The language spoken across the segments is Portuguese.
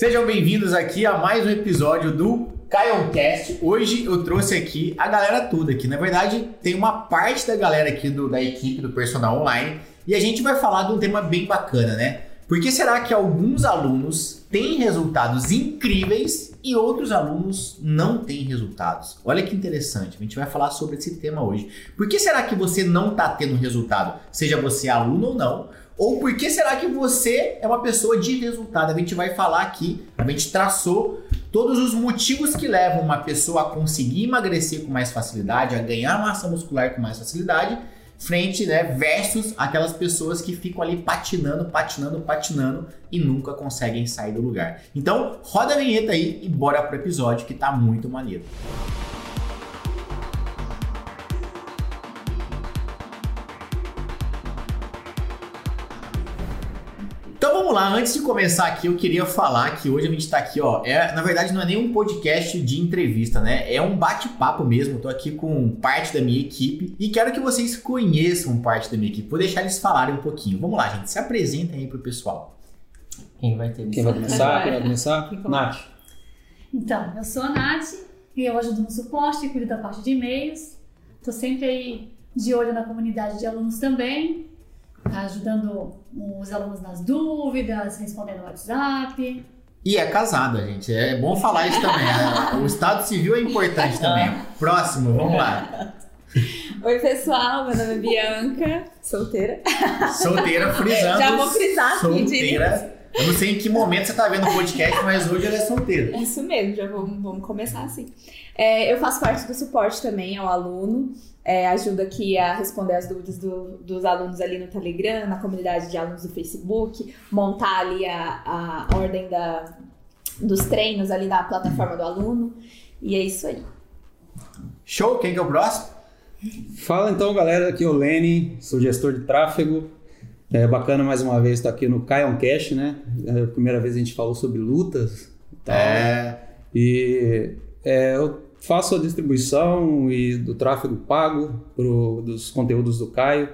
Sejam bem-vindos aqui a mais um episódio do Caioncast. Hoje eu trouxe aqui a galera toda aqui. Na verdade, tem uma parte da galera aqui do, da equipe do Personal Online e a gente vai falar de um tema bem bacana, né? Por que será que alguns alunos têm resultados incríveis e outros alunos não têm resultados? Olha que interessante, a gente vai falar sobre esse tema hoje. Por que será que você não está tendo resultado? Seja você aluno ou não, ou por que será que você é uma pessoa de resultado? A gente vai falar aqui, a gente traçou todos os motivos que levam uma pessoa a conseguir emagrecer com mais facilidade, a ganhar massa muscular com mais facilidade, frente, né, versus aquelas pessoas que ficam ali patinando, patinando, patinando e nunca conseguem sair do lugar. Então, roda a vinheta aí e bora pro episódio que tá muito maneiro. Então vamos lá, antes de começar aqui, eu queria falar que hoje a gente tá aqui, ó. É, na verdade, não é nem um podcast de entrevista, né? É um bate-papo mesmo. Eu tô aqui com parte da minha equipe e quero que vocês conheçam parte da minha equipe. Vou deixar eles falarem um pouquinho. Vamos lá, gente. Se apresentem aí pro pessoal. Quem vai ter Quem vai começar? Quem vai começar? Nath. Então, eu sou a Nath e eu ajudo no suporte, cuido da parte de e-mails. Tô sempre aí de olho na comunidade de alunos também, ajudando os alunos nas dúvidas, respondendo no WhatsApp. E é casada, gente. É bom falar isso também. né? O estado civil é importante também. Próximo, vamos lá. Oi, pessoal, meu nome é Bianca, solteira. Solteira, frisando. Já vou frisar aqui, Solteira. Eu não sei em que momento você tá vendo o podcast, mas hoje ela é solteira. É isso mesmo, já vamos, vamos começar assim. É, eu faço parte do suporte também ao aluno, é, ajudo aqui a responder as dúvidas do- dos alunos ali no Telegram, na comunidade de alunos do Facebook, montar ali a, a ordem da, dos treinos ali na plataforma do aluno. E é isso aí. Show? Quem que é o próximo? Fala então, galera. Aqui é o Lene, sou gestor de tráfego. É bacana mais uma vez estar aqui no Kion Cash, né? É a primeira vez a gente falou sobre lutas e tal. É. E é, eu faço a distribuição e do tráfego pago pro, dos conteúdos do Caio.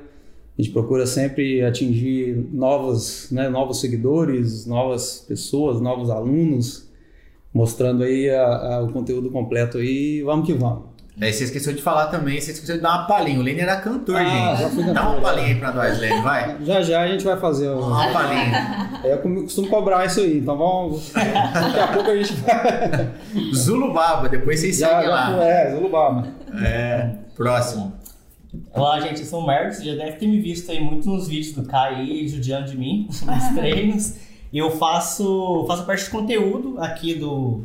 A gente procura sempre atingir novos, né, novos seguidores, novas pessoas, novos alunos, mostrando aí a- a- o conteúdo completo aí. Vamos que vamos. Aí você esqueceu de falar também, você esqueceu de dar uma palhinha. O Lene era cantor, Ah, já gente. Dá uma palhinha aí pra nós, Lene, vai. Já já a gente vai fazer. o- Uma palhinha. Eu costumo cobrar isso aí, então vamos. Daqui a pouco a gente vai. Zulubaba, depois vocês Já, seguem já, lá. é, Zulubama. É, próximo. Olá, gente, eu sou o Marcos, já deve ter me visto aí muito nos vídeos do Kai aí, judiando de mim, nos treinos. Eu faço, faço parte de conteúdo aqui do,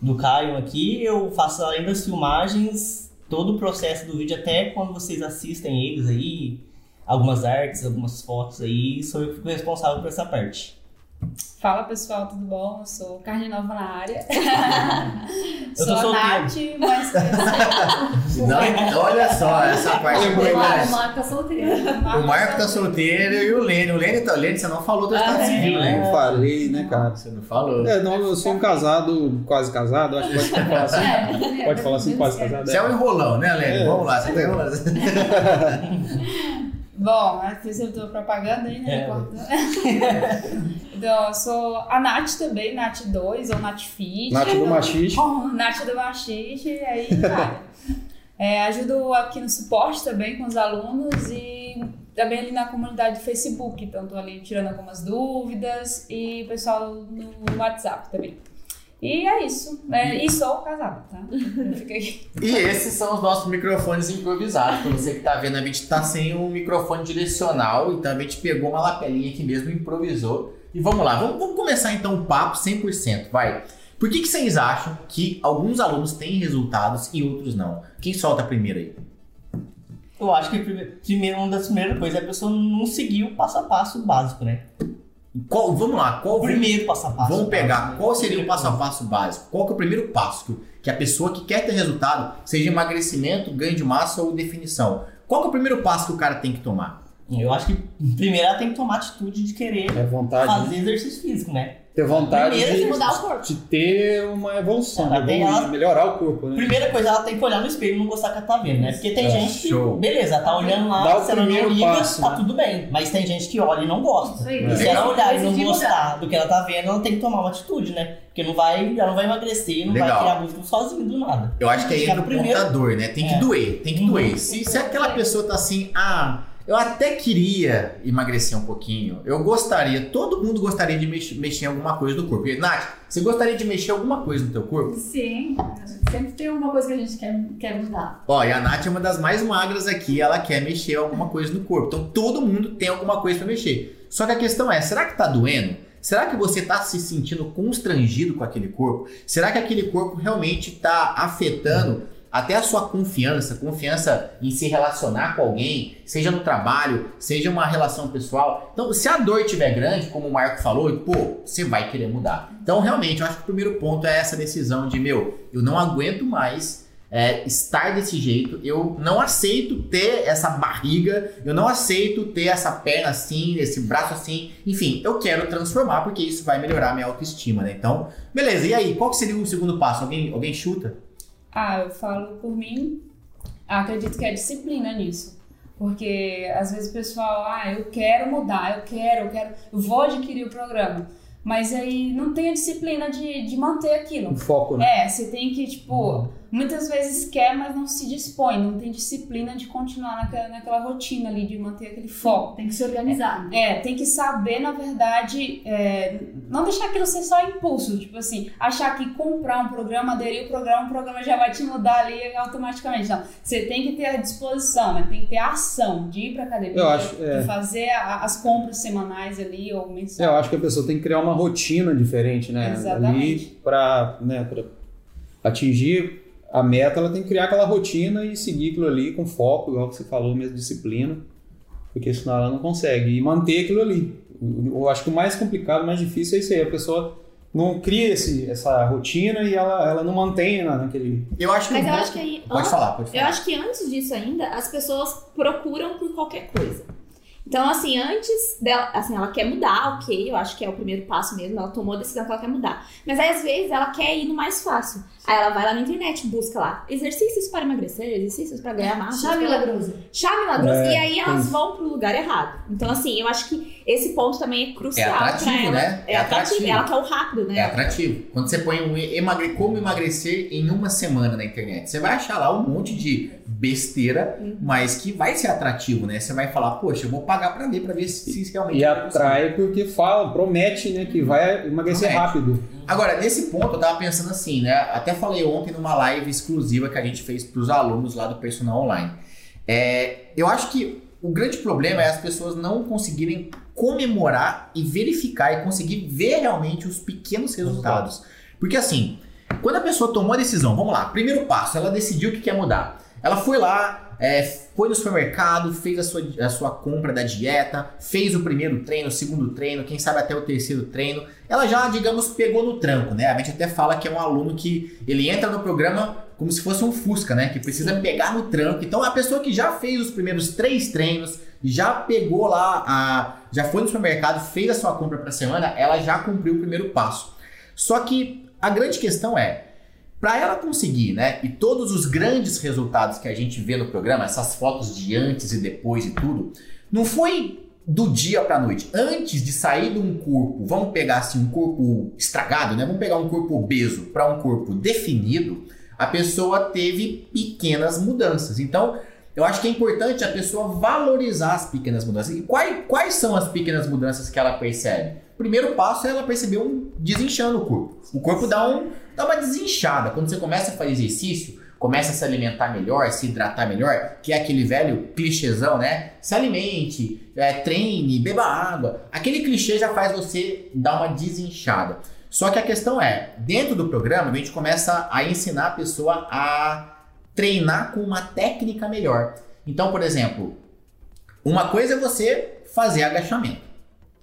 do Caio aqui, eu faço além das filmagens, todo o processo do vídeo, até quando vocês assistem eles aí, algumas artes, algumas fotos aí, sou eu que fico responsável por essa parte. Fala pessoal, tudo bom? Eu sou Carne Nova na área. Eu sou tô a solteiro. Nath, mas Não, olha só, essa parte é O importante. Marco tá solteiro. O Marco tá solteiro e o Lene. O Lene tá. Lene, você não falou do estado civil, é. né? Eu falei, né, cara? Você não falou. É, não, eu sou um casado, quase casado, acho que pode falar assim. É, Pode falar assim, quase casado. Você é um enrolão, né, Lene? É. Vamos lá, você tá enrolando. Bom, fiz a tua propaganda aí, né? É. Então, eu sou a Nath também, Nath 2 ou Nath Fit. Nath do Machiste. Oh, Nath do Machiste, e aí, cara. É, ajudo aqui no suporte também com os alunos e também ali na comunidade do Facebook. Então, tô ali tirando algumas dúvidas e o pessoal no WhatsApp também. E é isso. É, e sou casada, tá? E esses são os nossos microfones improvisados. Pra você que tá vendo, a gente tá sem um microfone direcional, então a gente pegou uma lapelinha aqui mesmo e improvisou. E vamos lá, vamos, vamos começar então o papo 100%, vai. Por que, que vocês acham que alguns alunos têm resultados e outros não? Quem solta primeiro aí? Eu acho que prime- primeiro, uma das primeiras coisas é a pessoa não seguir o passo a passo básico, né? Qual, vamos lá, qual O primeiro passo a passo. Vamos pegar básico, né? qual seria o passo a passo básico? Qual que é o primeiro passo que, que a pessoa que quer ter resultado, seja emagrecimento, ganho de massa ou definição, qual que é o primeiro passo que o cara tem que tomar? Eu acho que primeiro ela tem que tomar atitude de querer É vontade. fazer né? exercício físico, né? Ter vontade Primeiro de, que mudar o corpo. de ter uma evolução, Ela evoluir, ela- melhorar o corpo, né? Primeira coisa, ela tem que olhar no espelho e não gostar que ela tá vendo, né? Porque tem É, gente que, show. beleza, ela tá olhando Dá lá, o se ela não primeiro liga, passo, tá né? tudo bem. Mas tem gente que olha e não gosta. Isso aí. É. Se ela olhar e não gostar do que ela tá vendo, ela tem que tomar uma atitude, né? Porque não vai, ela não vai emagrecer, não Legal. vai criar músculo sozinho do nada. Eu acho que aí que entra a o primeira- ponto da dor, né? Tem que É. doer, tem que Uhum. doer. Se, se aquela pessoa tá assim, ah, eu até queria emagrecer um pouquinho, eu gostaria, todo mundo gostaria de mex- mexer em alguma coisa do corpo. E, Nath, você gostaria de mexer alguma coisa no teu corpo? Sim, a gente sempre tem alguma coisa que a gente quer, quer mudar. Ó, e a Nath é uma das mais magras aqui, ela quer mexer alguma coisa no corpo. Então todo mundo tem alguma coisa pra mexer. Só que a questão é, será que tá doendo? Será que você tá se sentindo constrangido com aquele corpo? Será que aquele corpo realmente tá afetando até a sua confiança, confiança em se relacionar com alguém, seja no trabalho, seja uma relação pessoal. Então, se a dor estiver grande, como o Marco falou, pô, você vai querer mudar. Então, realmente, eu acho que o primeiro ponto é essa decisão de, meu, eu não aguento mais é, estar desse jeito, eu não aceito ter essa barriga, eu não aceito ter essa perna assim, esse braço assim, enfim, eu quero transformar porque isso vai melhorar a minha autoestima, né? Então, beleza, e aí, qual seria o segundo passo? Alguém, alguém chuta? Ah, eu falo por mim, acredito que é disciplina nisso. Porque às vezes o pessoal, ah, eu quero mudar, eu quero, eu quero, eu vou adquirir o programa. Mas aí não tem a disciplina de, de manter aquilo. O foco, né? É, você tem que, tipo, muitas vezes quer, mas não se dispõe, não tem disciplina de continuar naquela, naquela rotina ali, de manter aquele foco. Tem que se organizar. né? É, tem que saber, na verdade, é, não deixar aquilo ser só impulso, tipo assim, achar que comprar um programa, aderir ao programa, o programa já vai te mudar ali automaticamente. Não, você tem que ter a disposição, né? Tem que ter a ação de ir pra academia, Eu acho, é. de fazer a- as compras semanais ali ou É, mensais. eu acho que a pessoa tem que criar uma rotina diferente, né? Exatamente. Ali pra, né, pra atingir a meta, ela tem que criar aquela rotina e seguir aquilo ali com foco, igual você falou, mesmo disciplina, porque senão ela não consegue. E manter aquilo ali. Eu acho que o mais complicado, o mais difícil é isso aí, a pessoa não cria esse, essa rotina e ela, ela não mantém na- naquele. Eu acho que. Mas eu acho que aí. Pode falar, pode Eu falar. acho que antes disso ainda, as pessoas procuram por qualquer coisa. Então, assim, antes dela, assim, ela quer mudar, ok, eu acho que é o primeiro passo mesmo, ela tomou a decisão que ela quer mudar. Mas aí, às vezes, ela quer ir no mais fácil. Aí ela vai lá na internet, busca lá exercícios para emagrecer, exercícios para ganhar massa. Chá milagroso. Chá milagroso. É, e aí elas tem. vão pro lugar errado. Então, assim, eu acho que esse ponto também é crucial É atrativo, pra ela. né? É, É atrativo. atrativo. Ela quer o rápido, né? É atrativo. Quando você põe um emagre... como emagrecer em uma semana na internet, você vai achar lá um monte de besteira, Uhum. mas que vai ser atrativo, né? Você vai falar, poxa, eu vou pagar pra ver, pra ver se, se realmente E atrai porque fala, promete, né, que vai emagrecer Promete. rápido. Agora, nesse ponto, eu tava pensando assim, né? Até falei ontem numa live exclusiva que a gente fez pros alunos lá do Personal Online. É, eu acho que o grande problema é as pessoas não conseguirem comemorar e verificar e conseguir ver realmente os pequenos resultados. Porque assim, quando a pessoa tomou a decisão, vamos lá, primeiro passo, ela decidiu que quer mudar. Ela foi lá, é, foi no supermercado, fez a sua, a sua compra da dieta, fez o primeiro treino, o segundo treino, quem sabe até o terceiro treino. Ela já, digamos, pegou no tranco, né? A gente até fala que é um aluno que ele entra no programa como se fosse um Fusca, né? Que precisa pegar no tranco. Então, a pessoa que já fez os primeiros três treinos, já pegou lá, a, já foi no supermercado, fez a sua compra para a semana, ela já cumpriu o primeiro passo. Só que a grande questão é, para ela conseguir, né, e todos os grandes resultados que a gente vê no programa, essas fotos de antes e depois e tudo, não foi do dia para noite. Antes de sair de um corpo, vamos pegar assim um corpo estragado, né? Vamos pegar um corpo obeso para um corpo definido, a pessoa teve pequenas mudanças. Então, eu acho que é importante a pessoa valorizar as pequenas mudanças. E quais, quais são as pequenas mudanças que ela percebe? O primeiro passo é ela perceber um desinchando o corpo. O corpo dá, um, dá uma desinchada. Quando você começa a fazer exercício, começa a se alimentar melhor, se hidratar melhor, que é aquele velho clichêzão, né? Se alimente, é, treine, beba água. Aquele clichê já faz você dar uma desinchada. Só que a questão é, dentro do programa, a gente começa a ensinar a pessoa a treinar com uma técnica melhor. Então, por exemplo, uma coisa é você fazer agachamento.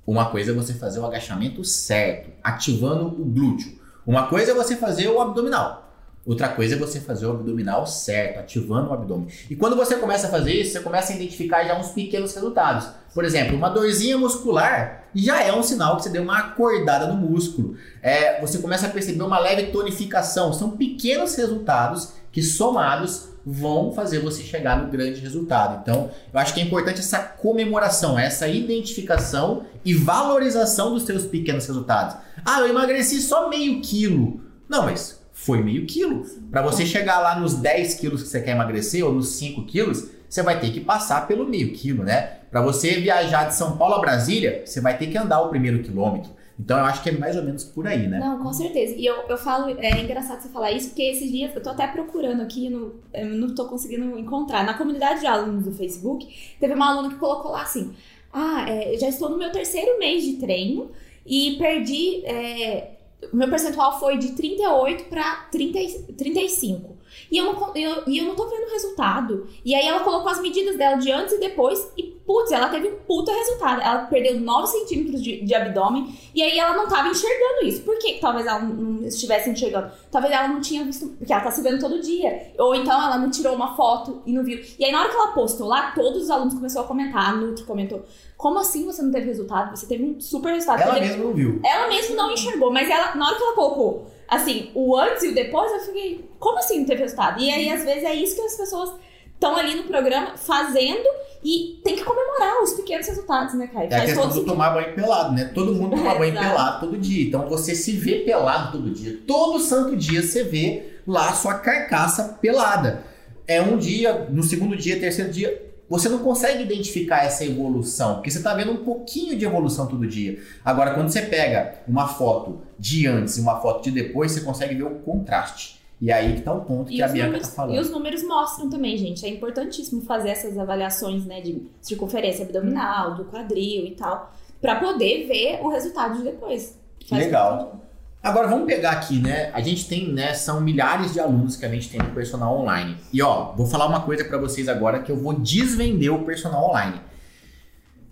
Uma coisa é você fazer o agachamento certo, ativando o glúteo. Uma coisa é você fazer o abdominal. Outra coisa é você fazer o abdominal certo, ativando o abdômen. E quando você começa a fazer isso, você começa a identificar já uns pequenos resultados. Por exemplo, uma dorzinha muscular já é um sinal que você deu uma acordada no músculo. É, você começa a perceber uma leve tonificação. São pequenos resultados que somados vão fazer você chegar no grande resultado. Então, eu acho que é importante essa comemoração, essa identificação e valorização dos seus pequenos resultados. Ah, eu emagreci só meio quilo. Não, mas foi meio quilo. Para você chegar lá nos 10 quilos que você quer emagrecer ou nos 5 quilos, você vai ter que passar pelo meio quilo, né? Para você viajar de São Paulo a Brasília, você vai ter que andar o primeiro quilômetro. Então eu acho que é mais ou menos por aí, né? Não, com certeza. E eu, eu falo, é engraçado você falar isso, porque esses dias eu tô até procurando aqui, no, eu não tô conseguindo encontrar. Na comunidade de alunos do Facebook, teve uma aluna que colocou lá assim: Ah, é, já estou no meu terceiro mês de treino e perdi. É, meu percentual foi de 38 para 35. E eu, não, eu, e eu não tô vendo resultado. E aí ela colocou as medidas dela de antes e depois. E, putz, ela teve um puta resultado. Ela perdeu 9 centímetros de, de abdômen. E aí ela não tava enxergando isso. Por que talvez ela não estivesse enxergando? Talvez ela não tinha visto. Porque ela tá se vendo todo dia. Ou então ela não tirou uma foto e não viu. E aí na hora que ela postou lá, todos os alunos começaram a comentar. A Nutri comentou. Como assim você não teve resultado? Você teve um super resultado. Ela mesma não viu. Ela mesma não enxergou. Mas ela, na hora que ela colocou assim, o antes e o depois, eu fiquei, como assim não teve resultado? E aí, às vezes, é isso que as pessoas estão ali no programa fazendo e tem que comemorar os pequenos resultados, né, Caio? É a questão do tomar banho pelado, né? Todo mundo toma banho Exato. pelado todo dia. Então você se vê pelado todo dia. Todo santo dia você vê lá a sua carcaça pelada. É um dia, no segundo dia, terceiro dia, você não consegue identificar essa evolução, porque você está vendo um pouquinho de evolução todo dia. Agora, quando você pega uma foto de antes e uma foto de depois, você consegue ver o contraste. E aí que tá o ponto que E a Bianca números, tá falando. e os números mostram também, gente. É importantíssimo fazer essas avaliações, né, de circunferência abdominal, do quadril e tal, pra poder ver o resultado de depois. Faz Legal. Agora vamos pegar aqui, né? A gente tem, né? São milhares de alunos que a gente tem no personal online. E ó, vou falar uma coisa pra vocês agora que eu vou desvender o personal online.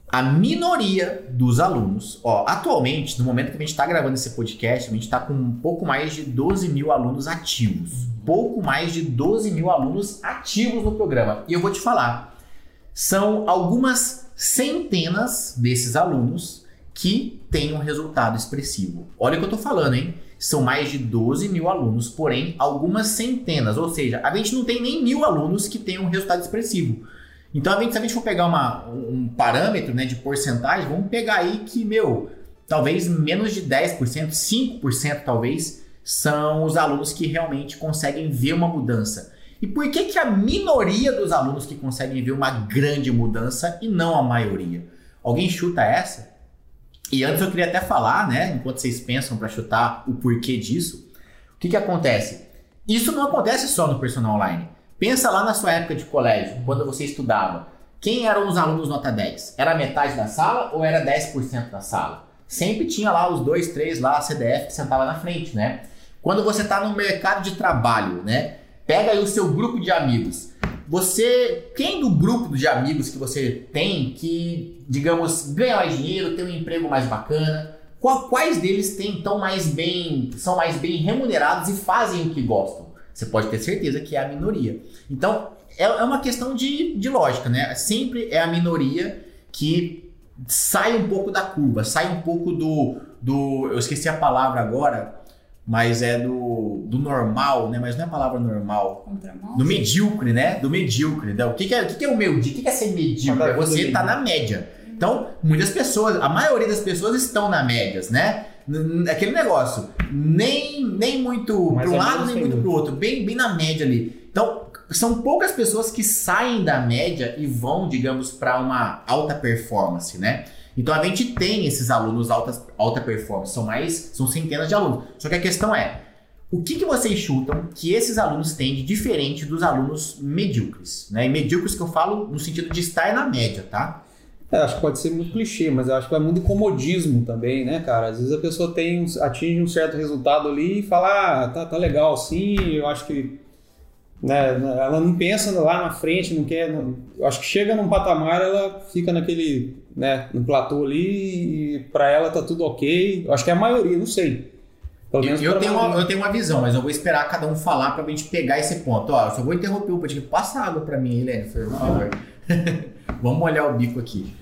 A minoria dos alunos, ó, atualmente, no momento que a gente está gravando esse podcast, a gente está com um pouco mais de 12 mil alunos ativos. Pouco mais de 12 mil alunos ativos no programa. E eu vou te falar, são algumas centenas desses alunos que têm um resultado expressivo. Olha o que eu tô falando, hein? São mais de 12 mil alunos, porém algumas centenas. Ou seja, a gente não tem nem mil alunos que tenham um resultado expressivo. Então, a gente, se a gente for pegar uma, um parâmetro né, de porcentagem, vamos pegar aí que, meu, talvez menos de 10%, 5% talvez, são os alunos que realmente conseguem ver uma mudança. E por que, que a minoria dos alunos que conseguem ver uma grande mudança e não a maioria? Alguém chuta essa? E antes eu queria até falar, né, enquanto vocês pensam para chutar o porquê disso, o que, que acontece? Isso não acontece só no personal online. Pensa lá na sua época de colégio, quando você estudava. Quem eram os alunos nota 10? Era metade da sala ou era 10% da sala? Sempre tinha lá os dois, três lá, a CDF que sentava na frente, né? Quando você está no mercado de trabalho, né? Pega aí o seu grupo de amigos. Você, quem do grupo de amigos que você tem que, digamos, ganha mais dinheiro, tem um emprego mais bacana, qual- quais deles têm tão mais bem, são mais bem remunerados e fazem o que gostam? Você pode ter certeza que é a minoria. Então, é, é uma questão de, de lógica, né? Sempre é a minoria que sai um pouco da curva, sai um pouco do. do eu esqueci a palavra agora, mas é do, do normal, né? Mas não é a palavra normal. Contramão. Do medíocre, né? Do medíocre. Né? O que, que é, o que, que é o medíocre? O que, que é ser medíocre? Tá É você bem. na média. Então, muitas pessoas, a maioria das pessoas estão na médias, né? Aquele negócio, nem, nem muito para um ou lado, nem muito para o outro, bem, bem na média ali. Então, são poucas pessoas que saem da média e vão, digamos, para uma alta performance, né? Então a gente tem esses alunos alta, alta performance, são mais, são centenas de alunos. Só que a questão é, o que, que vocês chutam que esses alunos têm de diferente dos alunos medíocres? Né? E medíocres que eu falo no sentido de estar na média, tá? É, acho que pode ser muito clichê, mas eu acho que vai muito comodismo também, né, cara? Às vezes a pessoa tem, um- atinge um certo resultado ali e fala, ah, tá, tá legal assim, eu acho que. Né, ela não pensa lá na frente, não quer. não- eu acho que chega num patamar, ela fica naquele. Né, no platô ali e pra ela tá tudo ok. Eu acho que é a maioria, não sei. Eu, eu tenho uma, eu tenho uma visão, mas eu vou esperar cada um falar pra gente pegar esse ponto. Ó, eu só vou interromper o podcast. Passa água pra mim, Helene, por favor. Vamos molhar o bico aqui.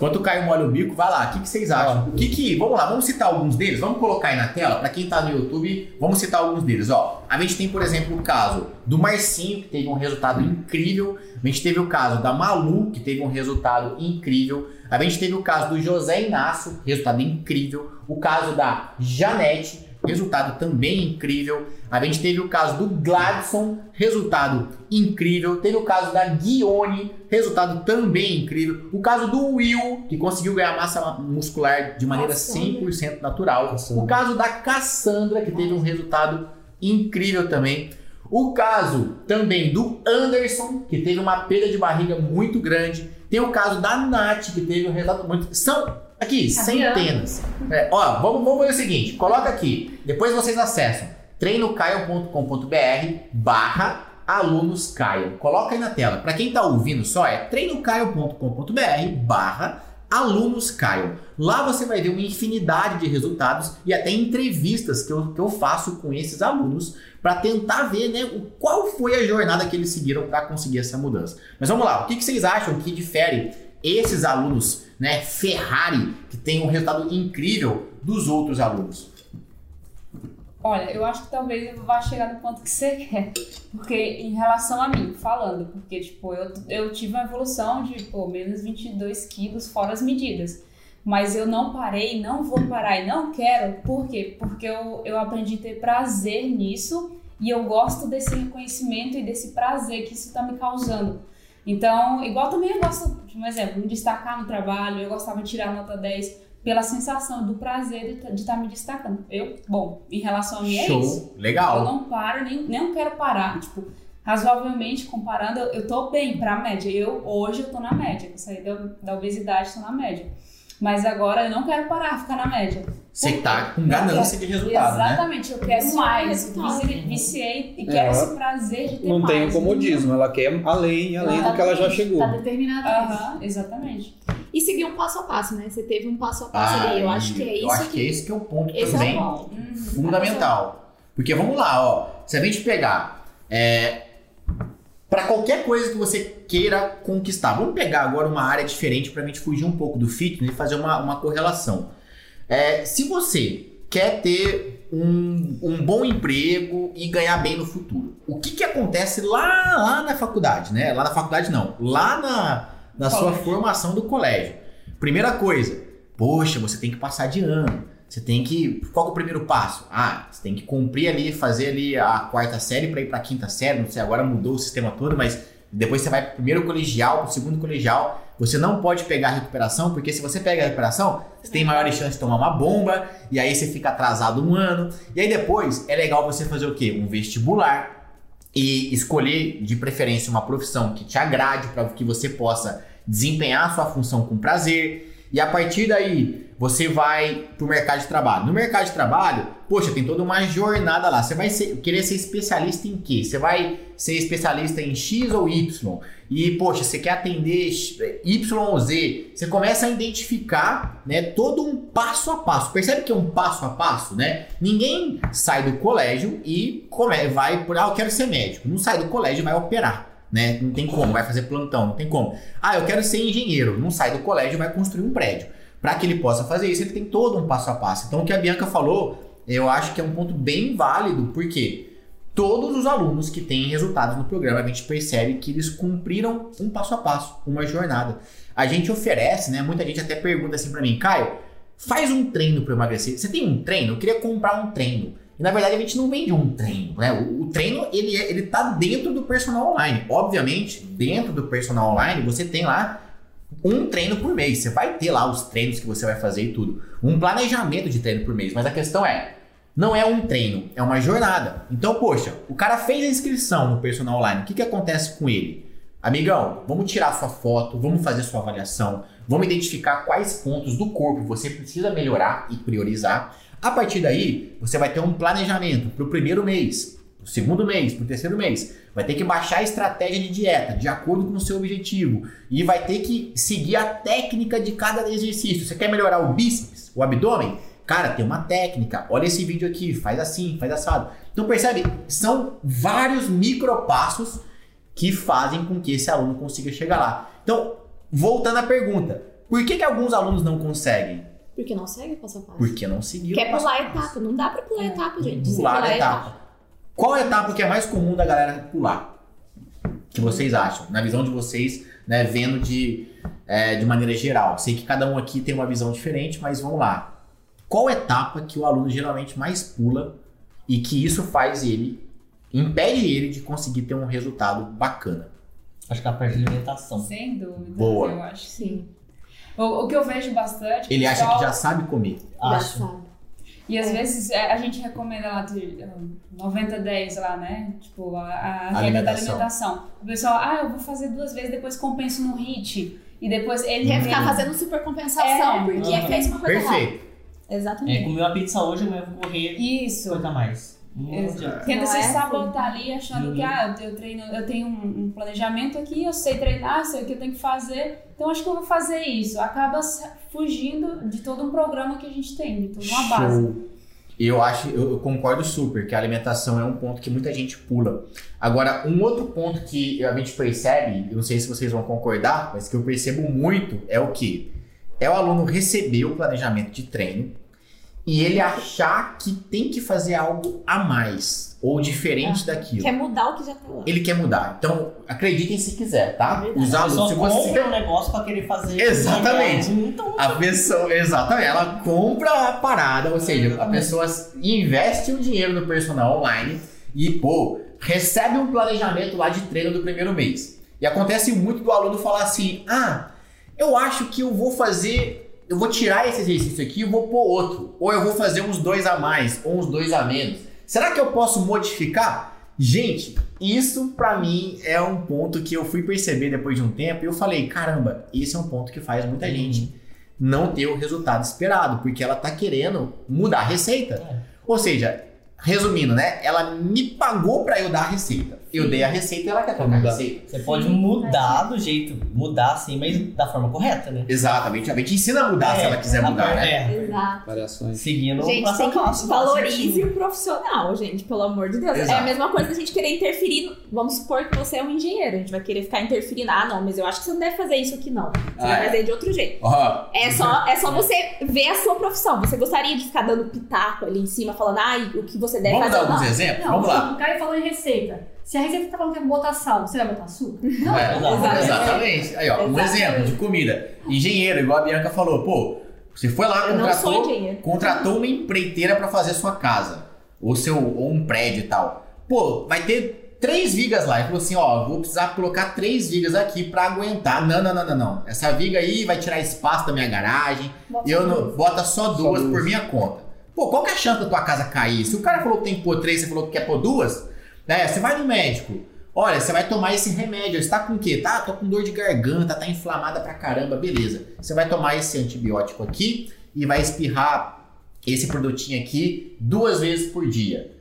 Enquanto o Caio molha o bico, vai lá. O que, que vocês acham? O que que... Vamos lá, vamos citar alguns deles? Vamos colocar aí na tela? Pra quem tá no YouTube, vamos citar alguns deles. Ó, a gente tem, por exemplo, o caso do Marcinho, que teve um resultado incrível. A gente teve o caso da Malu, que teve um resultado incrível. A gente teve o caso do José Inácio, resultado incrível. O caso da Janete, resultado também incrível. A gente teve o caso do Gladson, resultado incrível. Teve o caso da Guione, resultado também incrível. O caso do Will, que conseguiu ganhar massa muscular de maneira Cassandra. 100% natural. O caso da Cassandra, que teve um resultado incrível também. O caso também do Anderson, que teve uma perda de barriga muito grande. Tem o caso da Nath, que teve um resultado muito. São aqui, centenas. É, ó, vamos, vamos ver o seguinte: coloca aqui, depois vocês acessam treinocaio.com.br barra alunos Caio. Coloca aí na tela. Para quem tá ouvindo só, é treinocaio.com.br barra alunos Caio. Lá você vai ver uma infinidade de resultados e até entrevistas que eu, que eu faço com esses alunos para tentar ver né, qual foi a jornada que eles seguiram para conseguir essa mudança. Mas vamos lá, o que, que vocês acham que difere esses alunos né, Ferrari, que tem um resultado incrível, dos outros alunos? Olha, eu acho que talvez eu vá chegar no ponto que você quer. Porque em relação a mim, falando, porque, tipo, eu, eu tive uma evolução de, pô, menos 22 quilos fora as medidas. Mas eu não parei, não vou parar e não quero. Por quê? Porque eu, eu aprendi a ter prazer nisso e eu gosto desse reconhecimento e desse prazer que isso tá me causando. Então, igual também eu gosto, de um exemplo, me destacar no trabalho, eu gostava de tirar nota 10 pela sensação do prazer de estar me destacando. Eu, bom, em relação a mim é isso. Show, Eu legal. não paro, nem, nem quero parar. Tipo, razoavelmente comparando, eu, eu tô bem pra média. Eu, hoje eu tô na média. Eu saí da, da obesidade, tô na média. Mas agora eu não quero parar, ficar na média. Você tá com ganância de resultado, né? Exatamente, eu quero Só mais. resultado. Vici- Viciei e É, quero ela esse prazer de ter Não mais. tem o comodismo, ela quer além, além do que ela já chegou. Tá determinado a isso. Aham, exatamente. E seguir um passo a passo, né? Você teve um passo a passo Ah, ali. Eu acho que é eu isso acho que esse que é o ponto Esse também é o ponto. fundamental. Porque vamos lá, ó. Se a gente pegar é, para qualquer coisa que você queira conquistar, vamos pegar agora uma área diferente para a gente fugir um pouco do fitness e fazer uma, uma correlação. É, se você quer ter um, um bom emprego e ganhar bem no futuro, o que, que acontece lá, lá na faculdade, né? Lá na faculdade não, lá na, na sua formação do colégio. Primeira coisa, poxa, você tem que passar de ano. Você tem que. Qual é o primeiro passo? Ah, você tem que cumprir ali, fazer ali a quarta série para ir para a quinta série. Não sei, agora mudou o sistema todo, mas depois você vai pro primeiro colegial, pro segundo colegial. Você não pode pegar a recuperação, porque se você pega a recuperação, você tem maiores chances de tomar uma bomba, e aí você fica atrasado um ano. E aí depois é legal você fazer o quê? Um vestibular e escolher de preferência uma profissão que te agrade para que você possa desempenhar a sua função com prazer. E a partir daí, você vai pro mercado de trabalho. No mercado de trabalho, poxa, tem toda uma jornada lá. Você vai ser- querer ser especialista em quê? Você vai ser especialista em X ou Y. E, poxa, você quer atender Y ou Z. Você começa a identificar, né, todo um passo a passo. Percebe que é um passo a passo, né? Ninguém sai do colégio e vai por, ah, eu quero ser médico. Não sai do colégio e vai operar. Né? Não tem como, vai fazer plantão, não tem como. Ah, eu quero ser engenheiro. Não sai do colégio vai construir um prédio. Para que ele possa fazer isso, ele tem todo um passo a passo. Então, o que a Bianca falou, eu acho que é um ponto bem válido, porque todos os alunos que têm resultados no programa, a gente percebe que eles cumpriram um passo a passo, uma jornada. A gente oferece, né? Muita gente até pergunta assim para mim, Caio, faz um treino para emagrecer. Você tem um treino? Eu queria comprar um treino. E na verdade a gente não vende um treino, né? O, o treino ele, é, ele tá dentro do personal online. Obviamente, dentro do personal online você tem lá um treino por mês. Você vai ter lá os treinos que você vai fazer e tudo. Um planejamento de treino por mês. Mas a questão é, não é um treino, é uma jornada. Então, poxa, o cara fez a inscrição no personal online. O que, que acontece com ele? Amigão, vamos tirar sua foto, vamos fazer sua avaliação, vamos identificar quais pontos do corpo você precisa melhorar e priorizar. A partir daí, você vai ter um planejamento para o primeiro mês, para o segundo mês, para o terceiro mês. Vai ter que baixar a estratégia de dieta de acordo com o seu objetivo e vai ter que seguir a técnica de cada exercício. Você quer melhorar o bíceps, o abdômen? Cara, tem uma técnica. Olha esse vídeo aqui, faz assim, faz assado. Então percebe, são vários micropassos que fazem com que esse aluno consiga chegar lá. Então, voltando à pergunta, Por que, que alguns alunos não conseguem? Porque não segue passo a passo. Porque não seguiram. Quer passo a pular passo. etapa. Não dá pra pular etapa, gente. Pular pular a etapa. Qual a etapa que é mais comum da galera pular? Que vocês acham? Na visão de vocês, né, vendo de, é, de maneira geral. Sei que cada um aqui tem uma visão diferente, mas vamos lá. Qual etapa que o aluno geralmente mais pula e que isso faz ele, impede ele de conseguir ter um resultado bacana? Acho que é a parte de alimentação. Sem dúvida. Boa. Eu acho. Sim, O, o que eu vejo bastante. Ele acha pessoal- que já sabe comer. já Acho. sabe. E às vezes é, a gente recomenda lá de um, 90-10 lá, né? Tipo, a, a regra da Alimentação. O pessoal, ah, eu vou fazer duas vezes, depois compenso no HIT. E depois ele Quer ficar fazendo super compensação É. porque Aham. fez uma coisa errada. Perfeito. É, Exatamente. comi uma pizza hoje, amanhã eu vou correr Isso. 50 mais. Exato. Tenta se é assim. sabotar ali achando Uhum. que ah, eu, treino, eu tenho um, um planejamento aqui, eu sei treinar, sei o que eu tenho que fazer, então acho que eu vou fazer isso. Acaba se- fugindo de todo um programa que a gente tem, de toda uma base. Show. Eu acho, eu eu concordo super que a alimentação é um ponto que muita gente pula. Agora, um outro ponto que a gente percebe, eu não sei se vocês vão concordar, mas que eu percebo muito é o que é o aluno receber o planejamento de treino e ele achar que tem que fazer algo a mais ou diferente daquilo. Quer mudar o que já tá lá. Ele quer mudar. Então, acreditem se quiser, tá? É. Os alunos, se você compra um negócio pra querer fazer. Exatamente. Então, A pessoa, exatamente, ela compra a parada, ou seja, a pessoa investe o dinheiro no personal online e, pô, recebe um planejamento lá de treino do primeiro mês. E acontece muito do aluno falar assim: ah, eu acho que eu vou fazer, eu vou tirar esse exercício aqui e vou pôr outro. Ou eu vou fazer uns dois a mais, ou uns dois a menos. Será que eu posso modificar? Gente, isso pra mim é um ponto que eu fui perceber depois de um tempo e eu falei: caramba, esse é um ponto que faz muita gente não ter o resultado esperado, porque ela tá querendo mudar a receita. É. Ou seja, resumindo, né? Ela me pagou pra eu dar a receita. Eu dei a receita e ela quer trocar a Mudar. receita. Você pode mudar do jeito, mudar assim, mas da forma correta, né? Exatamente. A gente ensina a mudar se É, ela quiser a mudar, né? É, Exato. Variações. seguindo Gente, o tem a que passo. valorize o profissional, gente, pelo amor de Deus. É Exato. a mesma coisa que a gente querer interferir. Vamos supor que você é um engenheiro, a gente vai querer ficar interferindo. Ah, não, mas eu acho que você não deve fazer isso aqui, não. Você Ah, vai é. fazer de outro jeito. Ó, É só, é só você ver a sua profissão. Você gostaria de ficar dando pitaco ali em cima, falando, ai, o que você deve vamos fazer dar ou não? alguns exemplos? Não, Vamos lá. o Caio falou em receita. Se a receita tá falando que é botar sal, você vai botar açúcar? Não. É, Exatamente. exatamente. Aí, ó, um Exatamente. exemplo de comida. Engenheiro, igual a Bianca falou, pô, você foi lá, não contratou, contratou uma empreiteira pra fazer sua casa, ou seu ou um prédio e tal. Pô, vai ter três vigas lá. Ele falou assim, ó, vou precisar colocar três vigas aqui pra aguentar. Não, não, não, não, não. Essa viga aí vai tirar espaço da minha garagem. Bota Eu não, bota só duas duas. por minha conta. Pô, qual que é a chance da tua casa cair? Se o cara falou que tem que pôr três, você falou que quer pôr duas, né? Você vai no médico. Olha, você vai tomar esse remédio. Você tá com o quê? Tá, tô com dor de garganta, tá inflamada pra caramba, beleza. Você vai tomar esse antibiótico aqui e vai espirrar esse produtinho aqui duas vezes por dia.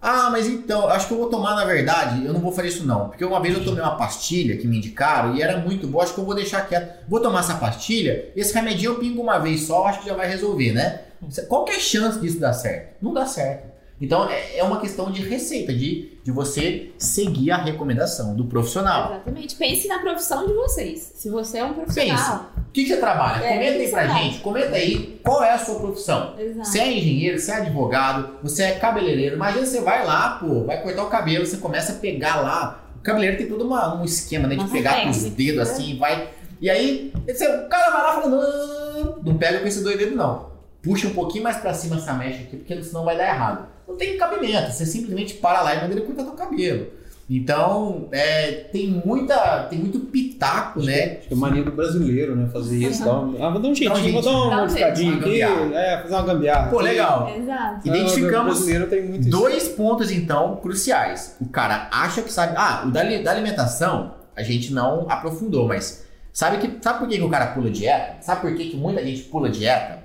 Ah, mas então, acho que eu vou tomar, na verdade, eu não vou fazer isso não. Porque uma vez eu tomei uma pastilha que me indicaram e era muito boa, acho que eu vou deixar quieto. Vou tomar essa pastilha, esse remedinho eu pingo uma vez só, acho que já vai resolver, né? Qual que é a chance disso dar certo? Não dá certo. Então é é uma questão de receita, de, de você seguir a recomendação do profissional. Exatamente. Pense na profissão de vocês. Se você é um profissional. O que, que você trabalha? É, comenta aí pra gente, comenta aí qual é a sua profissão. Exato. Você é engenheiro, você é advogado, você é cabeleireiro. Imagina você vai lá, pô, vai cortar o cabelo, você começa a pegar lá. O cabeleireiro tem todo uma- um esquema, né? De Uma pegar com os dedos né? assim, vai. E aí, você- o cara vai lá e fala: não, não pega com esses dois dedos, não. Puxa um pouquinho mais pra cima essa mecha aqui, porque senão vai dar errado. Não tem cabimento, você simplesmente para lá e manda ele cortar teu cabelo. Então, é, tem muita. Tem muito pitaco, né? Acho que é mania do brasileiro, né? Fazer isso. Dar um, ah, vou dar um jeitinho, vou dar uma um modificadinha jeito, aqui. É, fazer uma gambiarra. Pô, legal. Exato. O Identificamos brasileiro tem muito isso. Dois pontos, então, cruciais. O cara acha que sabe. Ah, o da, da alimentação, a gente não aprofundou, mas sabe, que, sabe por que, que o cara pula dieta? Sabe por que, que muita gente pula dieta?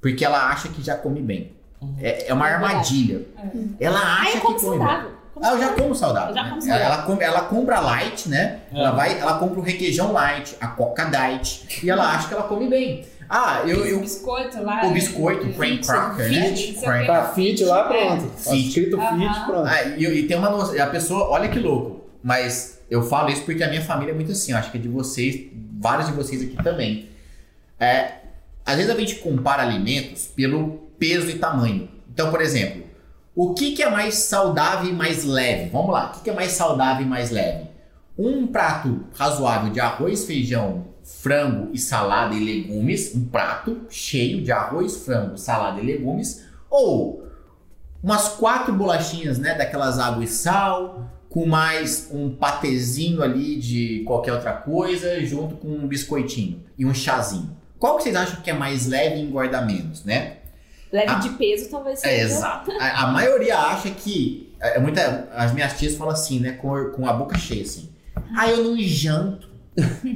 Porque ela acha que já come bem. É, é uma É armadilha. Ela Ah, acha que como come bem. saudável. Como Ah, eu já como saudável. Já né? como Ela, saudável. ela ela compra light, né? É. Ela, vai, ela compra o requeijão light, a coca diet, e ela acha que ela come bem. Ah, eu, O eu biscoito lá. o biscoito, o cream Fit, cracker, né? o Cream. Tá fit lá, pronto. Tá Fit. escrito fit, pronto. Ah, e, e tem uma noção, a pessoa, olha que louco, mas eu falo isso porque a minha família é muito assim, eu acho que é de vocês, vários de vocês aqui também. é, às vezes a gente compara alimentos pelo peso e tamanho. Então, por exemplo, o que, que é mais saudável e mais leve? Vamos lá, o que, que é mais saudável e mais leve? Um prato razoável de arroz, feijão, frango e salada e legumes, um prato cheio de arroz, frango, salada e legumes, ou umas quatro bolachinhas, né, daquelas água e sal, com mais um patezinho ali de qualquer outra coisa, junto com um biscoitinho e um chazinho. Qual que vocês acham que é mais leve e engorda menos, né? Leve Ah. de peso talvez seja. É, exato. A, a maioria acha que. É, muita, as minhas tias falam assim, né? Com, com a boca cheia, assim. Ah, eu não janto.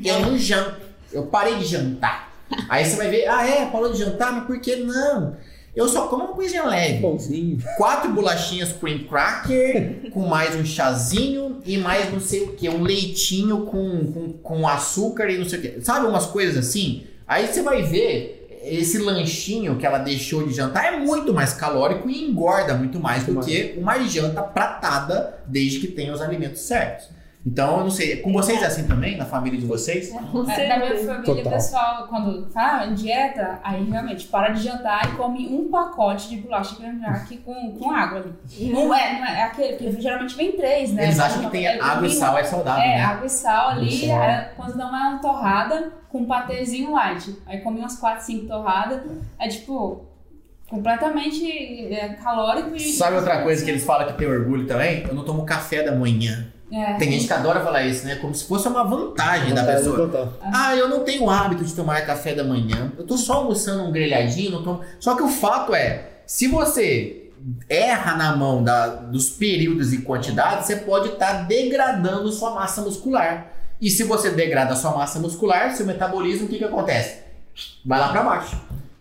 Eu não janto. Eu parei de jantar. Aí você vai ver, ah, é, parou de jantar, mas por que não? Eu só como uma coisinha leve. Pãozinho. Quatro bolachinhas cream cracker, com mais um chazinho e mais não sei o que, um leitinho com, com, com açúcar e não sei o que. Sabe umas coisas assim? Aí você vai ver esse lanchinho que ela deixou de jantar é muito mais calórico e engorda muito mais do Muito que uma janta pratada, desde que tenha os alimentos certos. Então, eu não sei, com vocês é assim também, na família de vocês? Com É, Na minha família, o Total. pessoal, quando fala em dieta, aí realmente para de jantar e come um pacote de bolacha crack com, com água ali. Não é, não é, é aquele que geralmente vem três, né? Eles acham que tem É, água e sal é saudável, É, né? água e sal ali, é, quando não é uma torrada, com um patezinho light. Aí come umas 4, 5 torradas, é tipo, completamente é, calórico e... Sabe outra coisa que eles falam que tem orgulho também? Eu não tomo café da manhã. É. Tem gente que adora falar isso, né? Como se fosse uma vantagem da pessoa. total. Ah, eu não tenho hábito de tomar café da manhã. Eu tô só almoçando um grelhadinho, não tomo. Só que o fato é, se você erra na mão da- dos períodos e quantidades, você pode estar degradando sua massa muscular. E se você degrada a sua massa muscular, seu metabolismo, o que, que acontece? Vai lá pra baixo.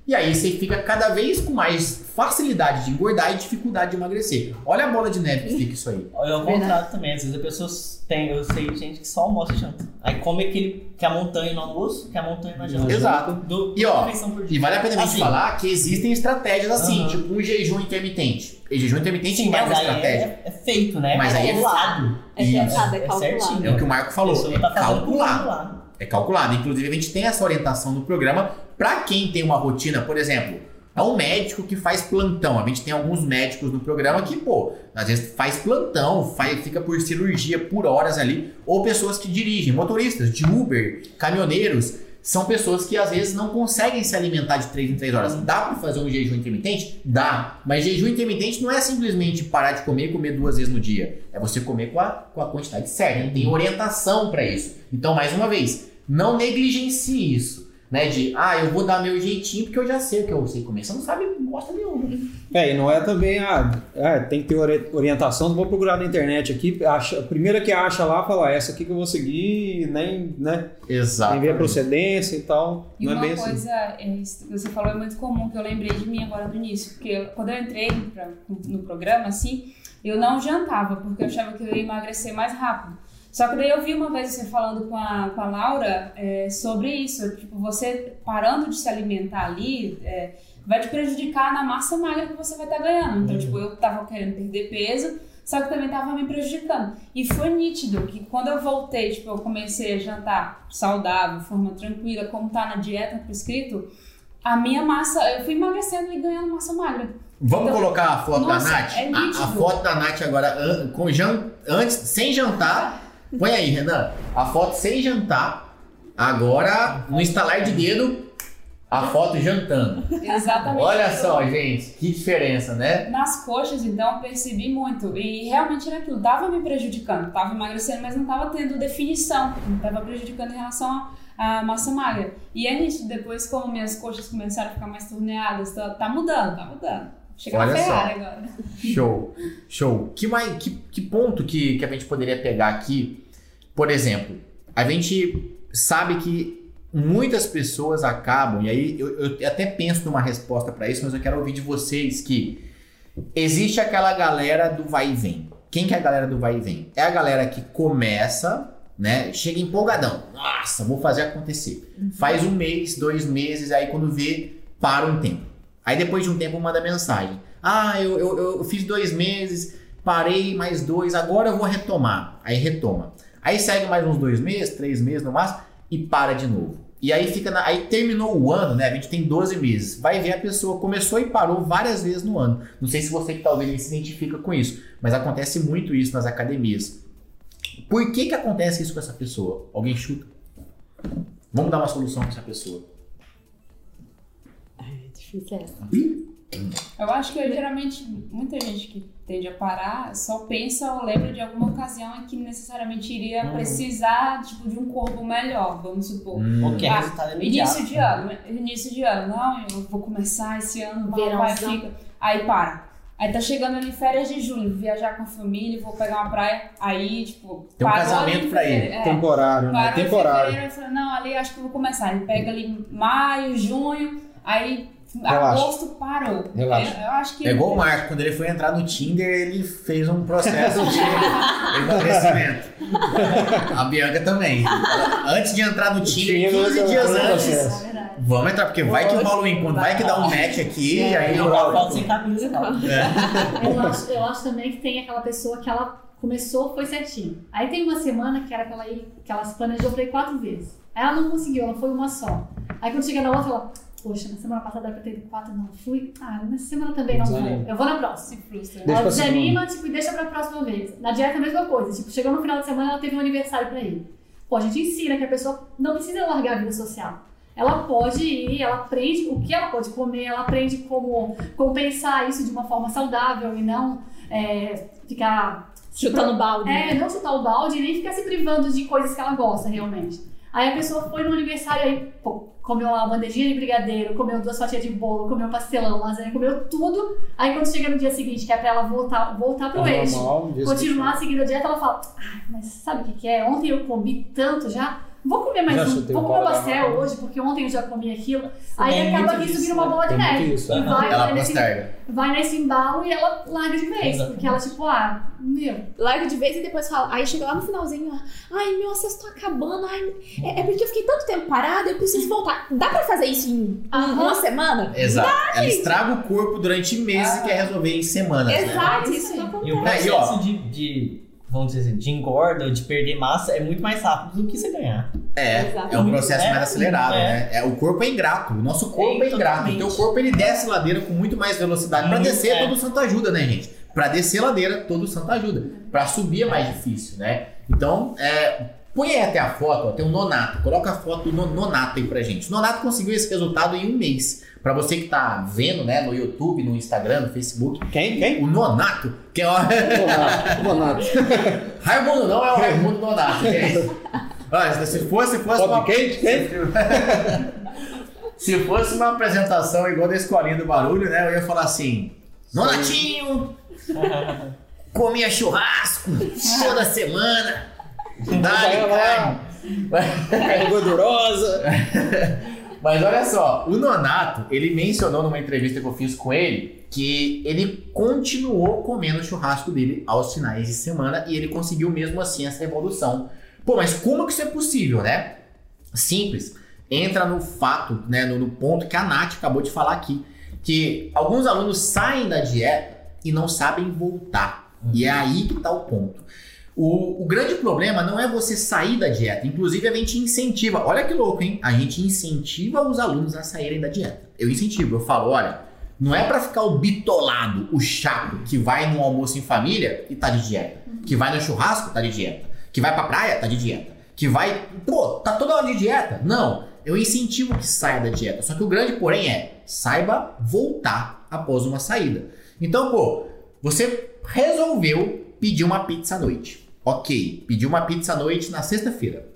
E aí você fica cada vez com mais facilidade de engordar e dificuldade de emagrecer. Olha a bola de neve que fica isso aí. É o contrário também, às vezes a pessoa tem, eu sei gente que só almoça e janta. Aí come aquele que é a montanha no almoço, que é a montanha na janta. Exato. Do, E, ó. E vale a pena a gente Assim. falar que existem estratégias assim, tipo um jejum intermitente. E jejum intermitente Sim, é uma estratégia. é, é feito, né? Mas aí é calculado. É é É calculado. certinho. É o que o Marco falou, é tá calculado. É calculado. Inclusive, a gente tem essa orientação no programa para quem tem uma rotina, por exemplo, é um médico que faz plantão. A gente tem alguns médicos no programa que, pô, às vezes faz plantão, faz, fica por cirurgia por horas ali, ou pessoas que dirigem, motoristas de Uber, caminhoneiros. São pessoas que às vezes não conseguem se alimentar de 3 em 3 horas. Dá para fazer um jejum intermitente? Dá. Mas jejum intermitente não é simplesmente parar de comer e comer duas vezes no dia. É você comer com a, com a quantidade certa. Tem orientação para isso. Então, mais uma vez, não negligencie isso. Né? De, ah, eu vou dar meu jeitinho porque eu já sei o que eu sei comer. Você não sabe bosta nenhuma. É, e não é também, ah, ah, tem que ter ori- orientação, não vou procurar na internet aqui, acha, a primeira que acha lá, fala, "Ah, essa aqui que eu vou seguir, nem, né, Exato. nem ver a procedência e tal, E não é uma bem assim. coisa, é, isso que você falou é muito comum, que eu lembrei de mim agora no início, porque quando eu entrei pra- no programa, assim, eu não jantava, porque eu achava que eu ia emagrecer mais rápido. Só que daí eu vi uma vez você falando com a, com a Laura é, sobre isso, tipo, você parando de se alimentar ali, é, vai te prejudicar na massa magra que você vai estar ganhando. Então, tipo, eu tava querendo perder peso, só que também tava me prejudicando. E foi nítido que quando eu voltei, tipo, eu comecei a jantar saudável, de forma tranquila, como tá na dieta prescrito, a minha massa, eu fui emagrecendo e ganhando massa magra. Vamos Então, colocar a foto nossa, da Nath? é A- a, foto da Nath agora, an- com jan- antes, sem jantar. Põe aí, Renan. A foto sem jantar. Agora, no instalar de dedo, a foto jantando. Exatamente. Olha só, gente, que diferença, né? Nas coxas, então, eu percebi muito. E realmente era aquilo, tava me prejudicando. Tava emagrecendo, mas não tava tendo definição. Não tava prejudicando em relação à massa magra. E é nisso, depois, como minhas coxas começaram a ficar mais torneadas, tá, tá mudando, tá mudando. Chega Olha na só. Ferrari agora. Show, show. Que, mais, que, que ponto que, que a gente poderia pegar aqui? Por exemplo, a gente sabe que muitas pessoas acabam, e aí eu, eu até penso numa resposta para isso, mas eu quero ouvir de vocês que existe aquela galera do vai e vem. Quem que é a galera do vai e vem? É a galera que começa, né? Chega empolgadão. Nossa, vou fazer acontecer. Faz um mês, dois meses, aí quando vê, para um tempo. Aí depois de um tempo manda mensagem. Ah, eu, eu, eu fiz dois meses, parei mais dois, agora eu vou retomar. Aí retoma. Aí segue mais uns dois meses, três meses no máximo, e para de novo. E aí fica na- aí terminou o ano, né? A gente tem 12 meses. Vai ver a pessoa começou e parou várias vezes no ano. Não sei se você que tá ouvindo aí se identifica com isso, mas acontece muito isso nas academias. Por que que acontece isso com essa pessoa? Alguém chuta? Vamos dar uma solução pra essa pessoa. É difícil essa. Eu acho que geralmente muita gente que tende a parar só pensa ou lembra de alguma ocasião em que necessariamente iria Uhum. precisar tipo, de um corpo melhor, vamos supor. Hum. Ah, imediato. Início de ano, início de ano, não, eu vou começar esse ano, vai, vai, Verãozão. fica. Aí para. Aí tá chegando ali férias de julho, viajar com a família, vou pegar uma praia, aí, tipo, Tem um casamento pra ir. é. Temporário, né? Temporário. fevereiro, eu falei, não, ali acho que eu vou começar. Ele pega ali maio, junho, aí Relaxa. agosto parou. Relaxa. Eu, eu acho que. É igual o Marco, quando ele foi entrar no Tinder, ele fez um processo de emagrecimento. A Bianca também. Antes de entrar no Tinder, Tinder, 15 eu dias antes. processo. É. Vamos entrar, porque vai que rola um encontro, vai que dá um match aqui, e aí Não, rola. foto sem camisa e tal. Eu acho, eu acho também que tem aquela pessoa que ela começou, foi certinho. Aí tem uma semana que era que ela, ia- que ela se planejou pra ir quatro vezes. Aí ela não conseguiu, ela foi uma só. Aí quando chega na outra, ela, poxa, na semana passada era pra ter ido quatro, não fui. Ah, nessa semana também não vou. Desanima. Eu vou na próxima. Se frustra. Deixa ela pra desanima, tipo, e deixa pra próxima vez. Na dieta é a mesma coisa. Tipo, chegou no final de semana, ela teve um aniversário pra ir. Pô, a gente ensina que a pessoa não precisa largar a vida social. Ela pode ir, ela aprende o que ela pode comer, ela aprende como compensar isso de uma forma saudável e não é, ficar Chutando balde. é, não chutar o balde e nem ficar se privando de coisas que ela gosta realmente. Aí a pessoa foi no aniversário aí, pô, comeu uma bandejinha de brigadeiro, comeu duas fatias de bolo, comeu pastelão, lasanha, comeu tudo. Aí quando chega no dia seguinte, que é pra ela voltar, voltar pro É eixo, normal, continuar seguindo a dieta, ela fala, ah, mas sabe o que, que é? Ontem eu comi tanto já, vou comer mais Já um, vou comer da pastel hoje, porque ontem eu já comi aquilo. É Aí acaba isso disso, vira uma né? bola de neve. isso, E é. vai, Ela vai, nesse, vai nesse embalo e ela larga de vez. Exato. Porque ela, tipo, ah, meu, Larga de vez e depois fala. Aí chega lá no finalzinho, ai, meu acesso tá acabando, ai, é, é porque eu fiquei tanto tempo parada, eu preciso voltar. Dá pra fazer isso em uma semana? Exato. Ela estraga o corpo durante meses e quer resolver em semanas, né? Exato, É isso isso não E o ó. processo de, de, vamos dizer assim, de engorda, de perder massa, é muito mais rápido do que você ganhar. É, Exato. é um processo É, mais acelerado, é. né? É, o corpo é ingrato, o nosso corpo é, É, ingrato. O totalmente. teu corpo ele desce ladeira com muito mais velocidade. Pra Muito, descer, é. todo santo ajuda, né, gente? Pra descer ladeira, todo santo ajuda. Pra subir é mais difícil, né? Então, é, põe aí até a foto, ó, tem um Nonato. Coloca a foto do No- Nonato aí pra gente. O Nonato conseguiu esse resultado em um mês. Pra você que tá vendo, né, no YouTube, no Instagram, no Facebook, Quem? Quem? o Nonato, que é o... Bonato. Bonato. Raimundo não é o Raimundo Nonato. Olha, se fosse, se fosse Pop uma... quente? Quem? Se fosse uma apresentação igual da escolinha do barulho, né? Eu ia falar assim: Nonatinho, comia churrasco toda semana. Dá-lhe carne. Carne gordurosa. Mas olha só, o Nonato, ele mencionou numa entrevista que eu fiz com ele que ele continuou comendo o churrasco dele aos finais de semana e ele conseguiu mesmo assim essa evolução. Pô, mas como que isso é possível, né? Simples. Entra no fato, né, no, no ponto que a Nath acabou de falar aqui, que alguns alunos saem da dieta e não sabem voltar. E é aí que tá o ponto. O, o grande problema não é você sair da dieta. Inclusive, a gente incentiva. Olha que louco, hein? A gente incentiva os alunos a saírem da dieta. Eu incentivo, eu falo, olha, não é pra ficar o bitolado, o chato, que vai no almoço em família e tá de dieta. Que vai no churrasco, tá de dieta. Que vai pra praia, tá de dieta. Que vai. Pô, tá toda hora de dieta. Não. Eu incentivo que saia da dieta. Só que o grande porém é saiba voltar após uma saída. Então, pô, você resolveu pedir uma pizza à noite. Ok, pediu uma pizza à noite na sexta-feira.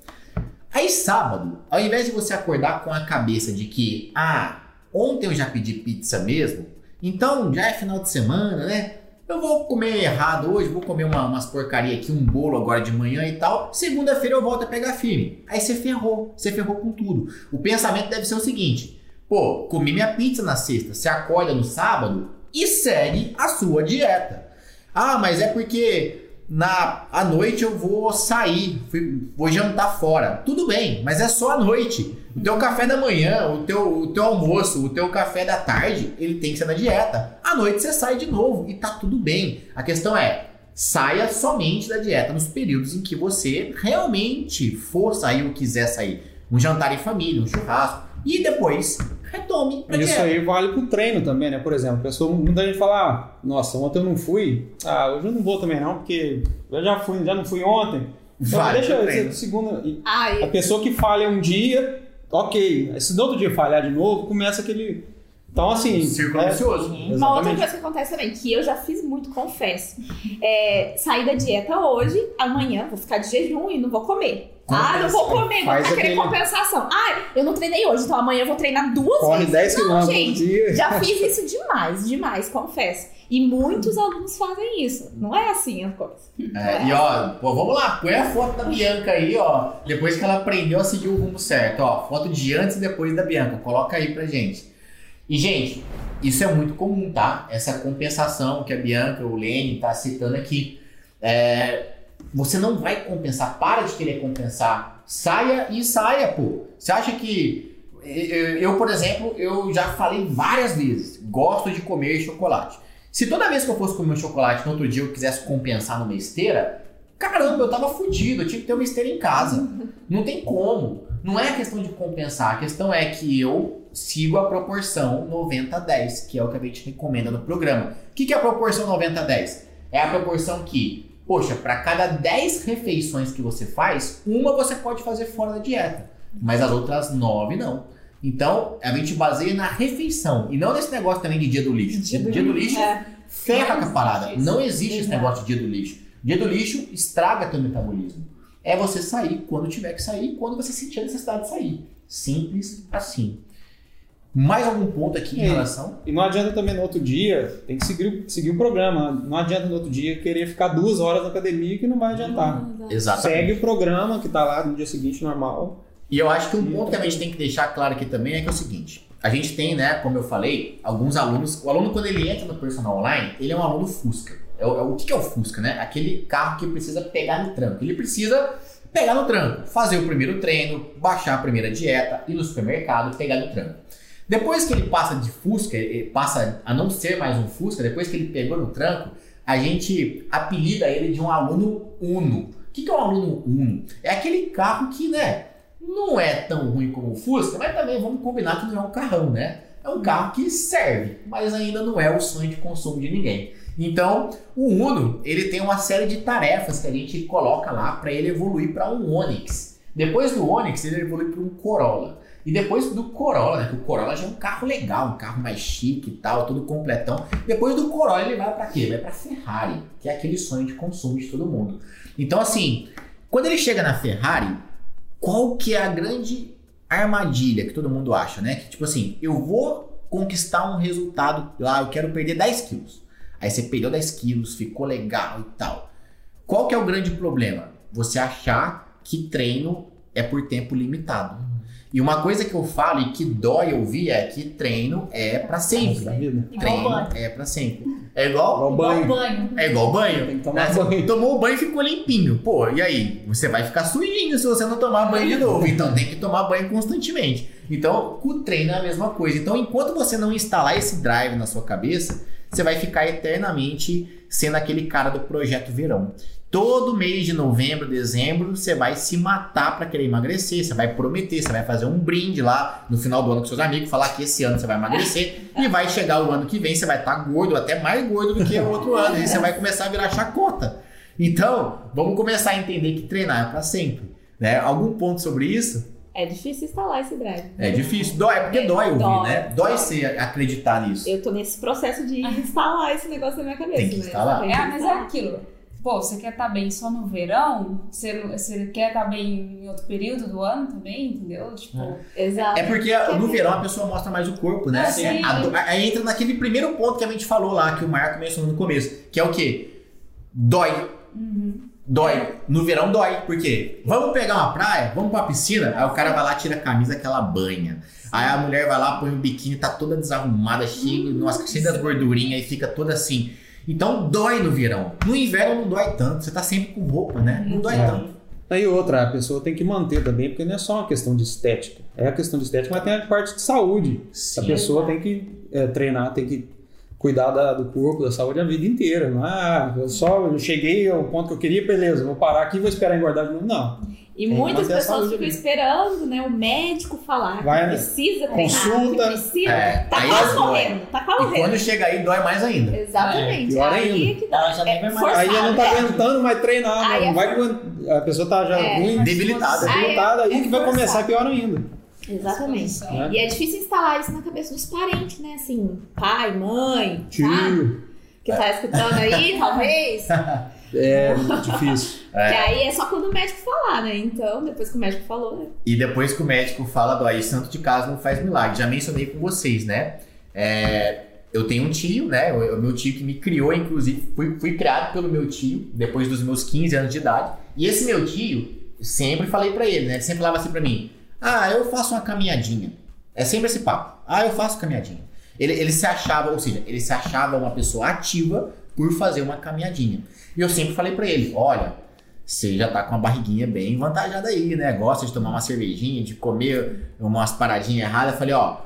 Aí sábado, ao invés de você acordar com a cabeça de que, ah, ontem eu já pedi pizza mesmo, então já é final de semana, né? Eu vou comer errado hoje, vou comer uma, umas porcaria aqui, um bolo agora de manhã e tal. Segunda-feira eu volto a pegar firme. Aí você ferrou, você ferrou com tudo. O pensamento deve ser o seguinte: pô, comi minha pizza na sexta, você acorda no sábado e segue a sua dieta. Ah, mas é porque na à noite eu vou sair, vou jantar fora. Tudo bem, mas é só à noite. O teu café da manhã, o teu, o teu almoço, o teu café da tarde, ele tem que ser na dieta. À noite você sai de novo e tá tudo bem. A questão é, saia somente da dieta nos períodos em que você realmente for sair ou quiser sair. um jantar em família, um churrasco. E depois retome Isso aí vale pro treino também, né? Por exemplo, a pessoa, muita gente fala, ah, nossa, ontem eu não fui, ah, hoje eu não vou também não, porque eu já fui, já não fui ontem. Então, Vale deixa eu segunda. Ai, A pessoa que falha um dia, ok. Se no outro dia falhar de novo, começa aquele. Então, assim. Círculo é- vicioso. Uma outra coisa que acontece também, que eu já fiz muito, confesso. É sair da dieta hoje, amanhã vou ficar de jejum e não vou comer. Ah, não vou comer, vou querendo aquele- compensação. Ah, eu não treinei hoje, então amanhã eu vou treinar duas Corre vezes. 10 não, quilômetros por gente, dia. já fiz isso demais, demais, confesso. E muitos alunos fazem isso. Não é assim a coisa. É, e ó, pô, vamos lá, põe a foto da Bianca aí, ó. Depois que ela aprendeu a seguir o rumo certo, ó. Foto de antes e depois da Bianca. Coloca aí pra gente. E, gente, isso é muito comum, tá? Essa compensação que a Bianca, o Lene tá citando aqui. É, você não vai compensar, para de querer compensar. Saia e saia, pô. Você acha que. Eu, por exemplo, eu já falei várias vezes, gosto de comer chocolate. Se toda vez que eu fosse comer um chocolate no outro dia eu quisesse compensar numa esteira, caramba, eu tava fudido, eu tinha que ter uma esteira em casa. Não tem como. Não é questão de compensar, a questão é que eu sigo a proporção 90-10, que é o que a gente recomenda no programa. O que que é a proporção 90-10? É a proporção que, poxa, para cada 10 refeições que você faz, uma você pode fazer fora da dieta, mas as outras 9 não. Então, a gente baseia na refeição e não nesse negócio também de dia do lixo. Dia, do lixo É. ferra com a parada. Não existe esse Exato. negócio de dia do lixo. Dia do lixo estraga teu metabolismo. É você sair quando tiver que sair, quando você sentir a necessidade de sair. Simples assim. Mais algum ponto aqui em É. relação? E não adianta também no outro dia, tem que seguir, o- seguir o programa. Não adianta no outro dia querer ficar duas horas na academia que não vai adiantar. Exatamente. Segue o programa que tá lá no dia seguinte normal. E eu acho que um ponto que a gente tem que deixar claro aqui também é que é o seguinte. A gente tem, né, como eu falei, alguns alunos. O aluno, quando ele entra no personal online, ele é um aluno Fusca. É o, é o que que é o Fusca, né? Aquele carro que precisa pegar no tranco. Ele precisa pegar no tranco, fazer o primeiro treino, baixar a primeira dieta, ir no supermercado, pegar no tranco. Depois que ele passa de Fusca, passa a não ser mais um Fusca, depois que ele pegou no tranco, a gente apelida ele de um aluno Uno. O que que é um aluno Uno? É aquele carro que, né, não é tão ruim como o Fusca, mas também vamos combinar que não é um carrão, né? É um carro que serve, mas ainda não é o sonho de consumo de ninguém. Então, o Uno, ele tem uma série de tarefas que a gente coloca lá para ele evoluir para um Onix. Depois do Onix, ele evolui para um Corolla. E depois do Corolla, né? Que o Corolla já é um carro legal, um carro mais chique e tal, tudo completão. Depois do Corolla, ele vai para quê? Vai para Ferrari, que é aquele sonho de consumo de todo mundo. Então, assim, quando ele chega na Ferrari, qual que é a grande armadilha que todo mundo acha, né? Que tipo assim, eu vou conquistar um resultado lá, eu quero perder 10 quilos. Aí você perdeu 10 quilos, ficou legal e tal. Qual que é o grande problema? Você achar que treino é por tempo limitado. E uma coisa que eu falo e que dói ouvir é que treino é pra sempre. Igual Treino é pra sempre. É igual Igual banho. banho. é igual banho. Tem que tomar Né? Banho. Tomou o banho e ficou limpinho. Pô, e aí? Você vai ficar sujinho se você não tomar banho de novo. Então tem que tomar banho constantemente. Então, com o treino é a mesma coisa. Então, enquanto você não instalar esse drive na sua cabeça, você vai ficar eternamente sendo aquele cara do projeto verão. Todo mês de novembro, dezembro, você vai se matar para querer emagrecer, você vai prometer, você vai fazer um brinde lá no final do ano com seus amigos, falar que esse ano você vai emagrecer e vai chegar o ano que vem, você vai estar gordo, até mais gordo do que o outro ano, e você vai começar a virar chacota. Então, vamos começar a entender que treinar é para sempre. Né? Algum ponto sobre isso? É difícil instalar esse drive. É difícil, dói, é porque dói ouvir, Dói. né? Dói você acreditar nisso. Eu tô nesse processo de instalar esse negócio na minha cabeça. Tem que né? instalar. É, mas é aquilo. Pô, você quer estar bem só no verão? Você, você quer estar bem em outro período do ano também, entendeu? Tipo, Exato. É porque no verão a pessoa mostra mais o corpo, né? Ah, sim. A Aí entra naquele primeiro ponto que a gente falou lá, que o Marco mencionou no começo, que é o quê? Dói. Dói. No verão dói. Por quê? Vamos pegar uma praia, vamos pra piscina, aí o cara vai lá, tira a camisa, aquela banha. Aí a mulher vai lá, põe o biquíni, tá toda desarrumada, cheia, nossa, cheia das gordurinhas e fica toda assim. Então dói no verão. No inverno não dói tanto, você tá sempre com roupa, né? Não dói É. tanto. Aí outra, a pessoa tem que manter também, porque não é só uma questão de estética. É a questão de estética, mas tem a parte de saúde. A Sim. pessoa tem que é, treinar, tem que cuidar da- do corpo, da saúde a vida inteira. Não é, ah, eu só eu cheguei ao ponto que eu queria, beleza, vou parar aqui e vou esperar engordar de novo. Não. E Tem muitas pessoas ficam esperando, né, o médico falar Vai, que né? precisa treinar, Consulta. que precisa. É, tá aí quase morrendo, tá quase morrendo. quando chega aí, dói mais ainda. Exatamente. É, pior aí ainda. é que dá. Já É forçado, Aí já não tá né? aguentando mais treinar, Aí né? é vai. A pessoa tá já É. ruim, Debilitada. Aí é- debilitada, aí é que vai começar pior ainda. Exatamente. Disposição. E é difícil instalar isso na cabeça dos parentes, né? Assim, pai, mãe, sabe? Tio. Que tá escutando aí, talvez. É muito difícil. Que aí é só quando o médico falar, né? Então, depois que o médico falou, né? E depois que o médico fala do aí, santo de casa não faz milagre. Já mencionei com vocês, né? É, eu tenho um tio, né? O, o meu tio que me criou, inclusive, fui, fui criado pelo meu tio depois dos meus 15 anos de idade. E esse meu tio, sempre falei pra ele, né? Ele sempre falava assim pra mim: Ah, eu faço uma caminhadinha. É sempre esse papo. Ah, eu faço caminhadinha. Ele, ele se achava, ou seja, ele se achava uma pessoa ativa por fazer uma caminhadinha. E eu sempre falei pra ele: Olha, você já tá com uma barriguinha bem avantajada aí, né? Gosta de tomar uma cervejinha, de comer umas paradinhas erradas. Eu falei, ó,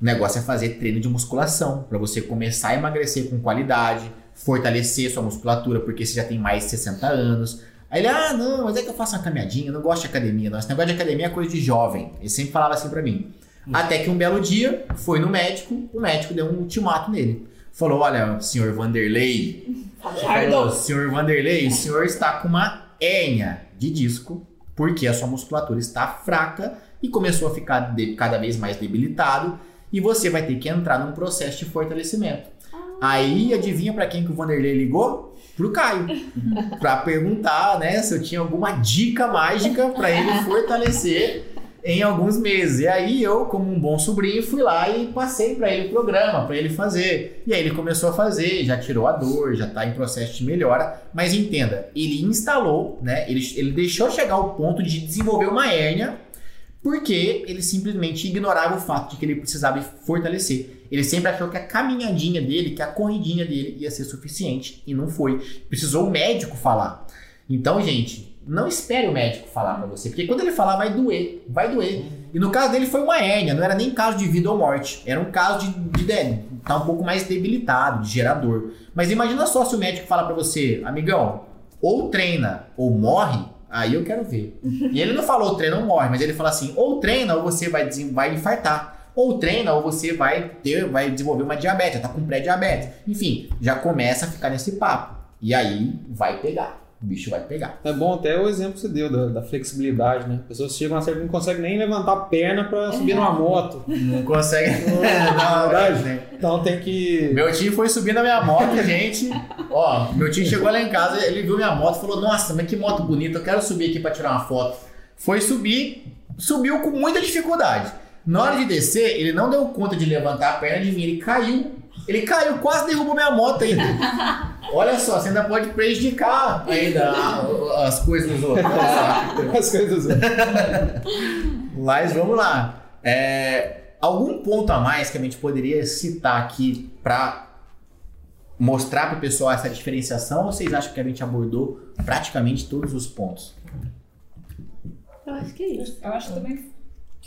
o negócio é fazer treino de musculação para você começar a emagrecer com qualidade, fortalecer sua musculatura, porque você já tem mais de 60 anos. Aí ele, ah, não, mas é que eu faço uma caminhadinha, eu não gosto de academia, não. Esse negócio de academia é coisa de jovem. Ele sempre falava assim pra mim. Até que um belo dia, foi no médico, o médico deu um ultimato nele. Falou, olha, senhor Vanderlei, Falou, senhor Vanderlei, o senhor está com uma hérnia de disco, porque a sua musculatura está fraca e começou a ficar de- cada vez mais debilitado, e você vai ter que entrar num processo de fortalecimento. Aí, adivinha para quem que o Vanderlei ligou? Pro Caio. Pra perguntar, né, se eu tinha alguma dica mágica para ele fortalecer em alguns meses. E aí eu, como um bom sobrinho, fui lá e passei para ele o programa, para ele fazer. E aí ele começou a fazer, já tirou a dor, já tá em processo de melhora. Mas entenda, ele instalou, né? Ele, ele deixou chegar ao ponto de desenvolver uma hérnia porque ele simplesmente ignorava o fato de que ele precisava fortalecer. Ele sempre achou que a caminhadinha dele, que a corridinha dele ia ser suficiente e não foi. Precisou o médico falar. Então, gente, não espere o médico falar pra você, porque quando ele falar vai doer, vai doer. E no caso dele foi uma hérnia, não era nem caso de vida ou morte, era um caso de, de, de tá um pouco mais debilitado, de gerador. Mas imagina só se o médico falar pra você, amigão, ou treina ou morre, aí eu quero ver. E ele não falou treina ou morre, mas ele fala assim, ou treina ou você vai, vai infartar. Ou treina ou você vai ter, vai desenvolver uma diabetes, tá com pré-diabetes. Enfim, já começa a ficar nesse papo. E aí vai pegar. O bicho vai pegar. É bom até o exemplo que você deu da, da flexibilidade, né? Pessoas chegam a certa não conseguem nem levantar a perna pra subir numa moto. Não consegue. Na verdade, né? Então tem que. Meu tio foi subir na minha moto, gente. Ó, meu tio chegou lá em casa, ele viu minha moto e falou: Nossa, mas que moto bonita, eu quero subir aqui pra tirar uma foto. Foi subir, subiu com muita dificuldade. Na hora de descer, ele não deu conta de levantar a perna de mim, ele caiu. Ele caiu, quase derrubou minha moto ainda. Olha só, você ainda pode prejudicar ainda as coisas dos outros. As coisas. Mas vamos lá. É, algum ponto a mais que a gente poderia citar aqui para mostrar para o pessoal essa diferenciação ou vocês acham que a gente abordou praticamente todos os pontos? Eu acho que é isso. Eu acho que também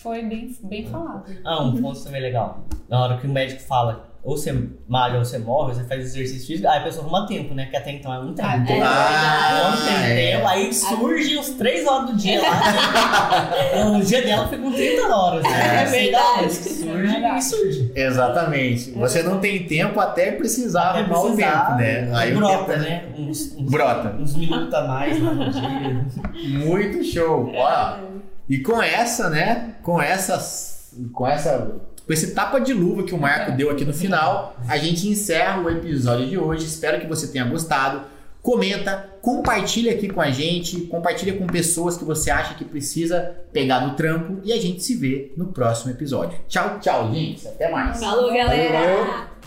foi bem, bem falado. Ah, um ponto também legal. Na hora que o médico fala, ou você malha ou você morre, você faz exercício físico, aí a pessoa arruma tempo, né? Que até então ela não tem. Ah, Não tem, Ah, não tem é. tempo, aí surge os 3 horas do dia lá. o dia dela foi com 30 horas, né? É da verdade. Surge É verdade. e surge. Exatamente. Você não tem tempo até precisar Até arrumar o precisar, tempo, né? Aí o brota, tempo- né? Uns, uns, Brota. uns minutos a mais lá no dia. Muito show. Ó, E com essa, né? Com essas. Com essa. Com esse tapa de luva que o Marco deu aqui no final, a gente encerra o episódio de hoje. Espero que você tenha gostado. Comenta, compartilha aqui com a gente, compartilha com pessoas que você acha que precisa pegar no trampo e a gente se vê no próximo episódio. Tchau, tchau, gente. Até mais. Falou, galera! Valeu.